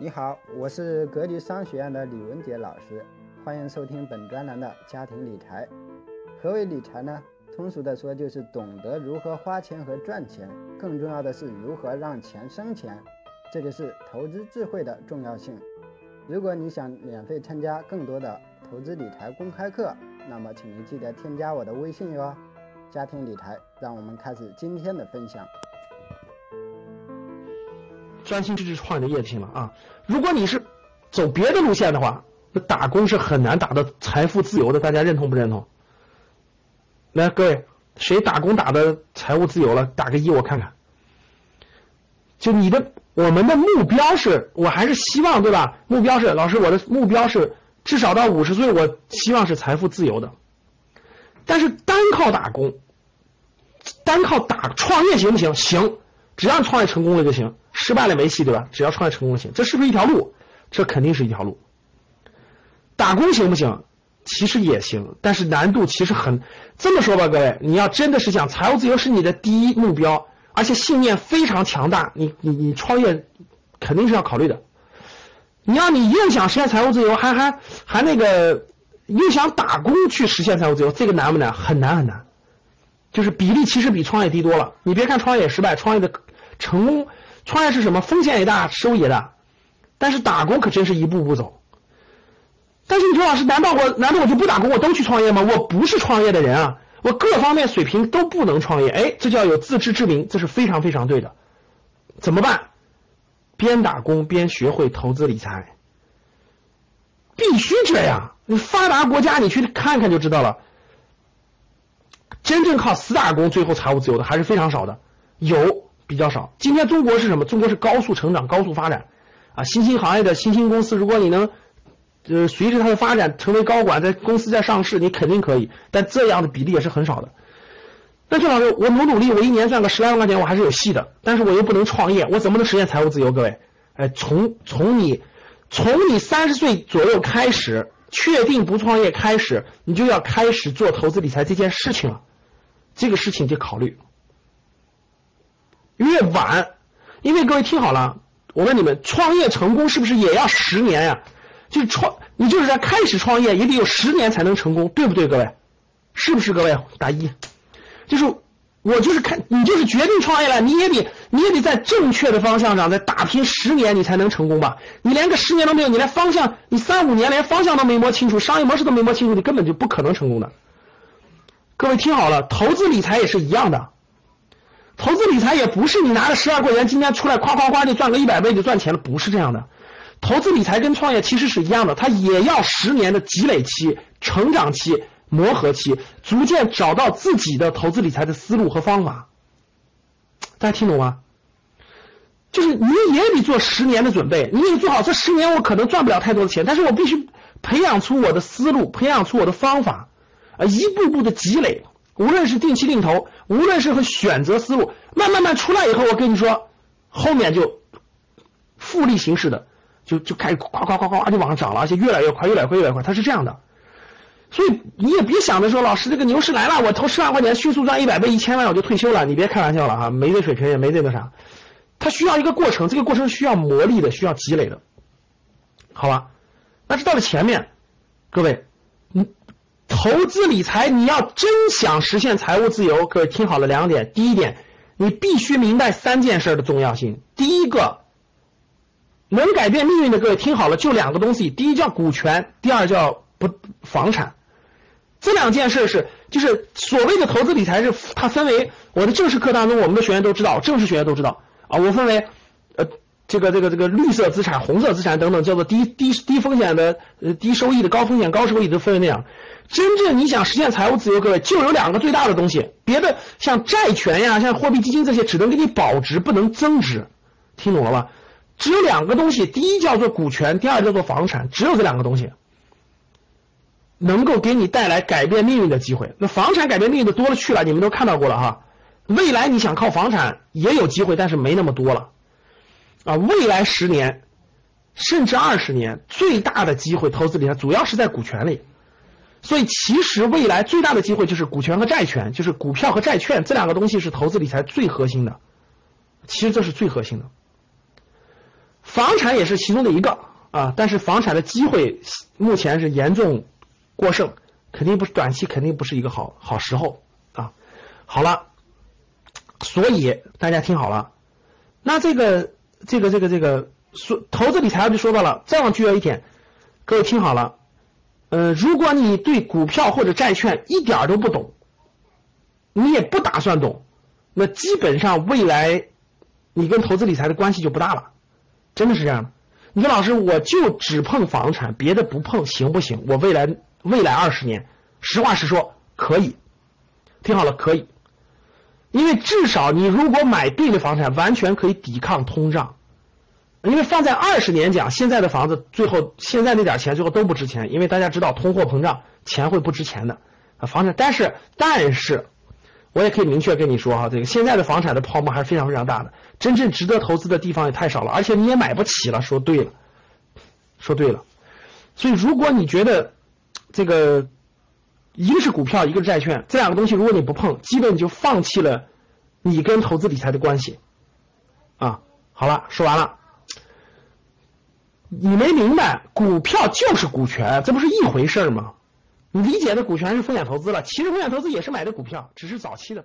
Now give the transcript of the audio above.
你好，我是格局商学院的李文杰老师，欢迎收听本专栏的家庭理财。何为理财呢？通俗的说，就是懂得如何花钱和赚钱，更重要的是如何让钱生钱，这就是投资智慧的重要性。如果你想免费参加更多的投资理财公开课，那么请您记得添加我的微信哟。家庭理财，让我们开始今天的分享。专心致志创业的业绩了啊！如果你是走别的路线的话，那打工是很难打到财富自由的。大家认同不认同？来，各位，谁打工打的财务自由了？打个一，我看看。就你的，我们的目标是，我还是希望，对吧？目标是，老师，我的目标是至少到五十岁，我希望是财富自由的。但是单靠打工，单靠打创业行不行？行，只要创业成功了就行。失败了没戏，对吧？只要创业成功就行，这是不是一条路？这肯定是一条路。打工行不行？其实也行，但是难度其实很。这么说吧，各位，你要真的是想财务自由是你的第一目标，而且信念非常强大，你你你创业肯定是要考虑的。你要你又想实现财务自由，还还还那个又想打工去实现财务自由，这个难不难？很难很难，就是比例其实比创业低多了。你别看创业失败，创业的成功。创业是什么？风险也大，收益也大，但是打工可真是一步步走。但是你说老师，难道我难道我就不打工，我都去创业吗？我不是创业的人啊，我各方面水平都不能创业。哎，这叫有自知之明，这是非常非常对的。怎么办？边打工边学会投资理财，必须这样。你发达国家你去看看就知道了，真正靠死打工最后财务自由的还是非常少的，有。比较少。今天中国是什么？中国是高速成长、高速发展，啊，新兴行业的新兴公司，如果你能，呃，随着它的发展成为高管，在公司在上市，你肯定可以。但这样的比例也是很少的。那郑老师，我努努力，我一年赚个十来万块钱，我还是有戏的。但是我又不能创业，我怎么能实现财务自由？各位，哎，从从你从你三十岁左右开始，确定不创业开始，你就要开始做投资理财这件事情了。这个事情就考虑。越晚，因为各位听好了，我问你们，创业成功是不是也要十年呀？就创，你就是在开始创业也得有十年才能成功，对不对？各位，是不是？各位打一，就是我就是看你就是决定创业了，你也得你也得在正确的方向上再打拼十年，你才能成功吧？你连个十年都没有，你连方向，你三五年连方向都没摸清楚，商业模式都没摸清楚，你根本就不可能成功的。各位听好了，投资理财也是一样的。投资理财也不是你拿着十万块钱今天出来夸夸夸就赚个一百倍就赚钱了，不是这样的。投资理财跟创业其实是一样的，它也要十年的积累期、成长期、磨合期，逐渐找到自己的投资理财的思路和方法。大家听懂吗？就是你也得做十年的准备，你也做好这十年我可能赚不了太多的钱，但是我必须培养出我的思路，培养出我的方法，啊，一步步的积累。无论是定期定投，无论是和选择思路，慢慢慢出来以后，我跟你说，后面就复利形式的，就就开始夸夸夸夸就往上涨了，而且越来越快，越来越快，越来越快，它是这样的。所以你也别想着说，老师这个牛市来了，我投十万块钱迅速赚一百倍、一千万我就退休了，你别开玩笑了哈，没这水平也没这个啥，它需要一个过程，这个过程需要磨砺的，需要积累的，好吧？但是到了前面，各位，嗯。投资理财，你要真想实现财务自由，各位听好了两点。第一点，你必须明白三件事的重要性。第一个，能改变命运的，各位听好了，就两个东西。第一叫股权，第二叫不房产。这两件事是，就是所谓的投资理财是它分为我的正式课当中，我们的学员都知道，正式学员都知道啊。我分为呃这个这个这个绿色资产、红色资产等等，叫做低低低风险的呃低收益的、高风险高收益的分为那样。真正你想实现财务自由，各位就有两个最大的东西，别的像债权呀、像货币基金这些，只能给你保值，不能增值，听懂了吧？只有两个东西，第一叫做股权，第二叫做房产，只有这两个东西能够给你带来改变命运的机会。那房产改变命运的多了去了，你们都看到过了哈。未来你想靠房产也有机会，但是没那么多了啊。未来十年甚至二十年，最大的机会投资理财主要是在股权里。所以，其实未来最大的机会就是股权和债权，就是股票和债券这两个东西是投资理财最核心的。其实这是最核心的。房产也是其中的一个啊，但是房产的机会目前是严重过剩，肯定不是短期，肯定不是一个好好时候啊。好了，所以大家听好了，那这个这个这个这个说投资理财就说到了，再往具体一点，各位听好了，呃，如果你对股票或者债券一点都不懂，你也不打算懂，那基本上未来你跟投资理财的关系就不大了。真的是这样，你说老师，我就只碰房产，别的不碰，行不行？我未来未来二十年，实话实说，可以。听好了，可以，因为至少你如果买对的房产，完全可以抵抗通胀。因为放在二十年讲，现在的房子最后现在那点钱最后都不值钱，因为大家知道通货膨胀，钱会不值钱的啊。房产，但是但是。我也可以明确跟你说哈，这个现在的房产的泡沫还是非常非常大的，真正值得投资的地方也太少了，而且你也买不起了。说对了，说对了。所以如果你觉得这个一个是股票，一个是债券，这两个东西如果你不碰，基本就放弃了你跟投资理财的关系啊。好了，说完了。你没明白，股票就是股权，这不是一回事吗？你理解的股权是风险投资了，其实风险投资也是买的股票，只是早期的。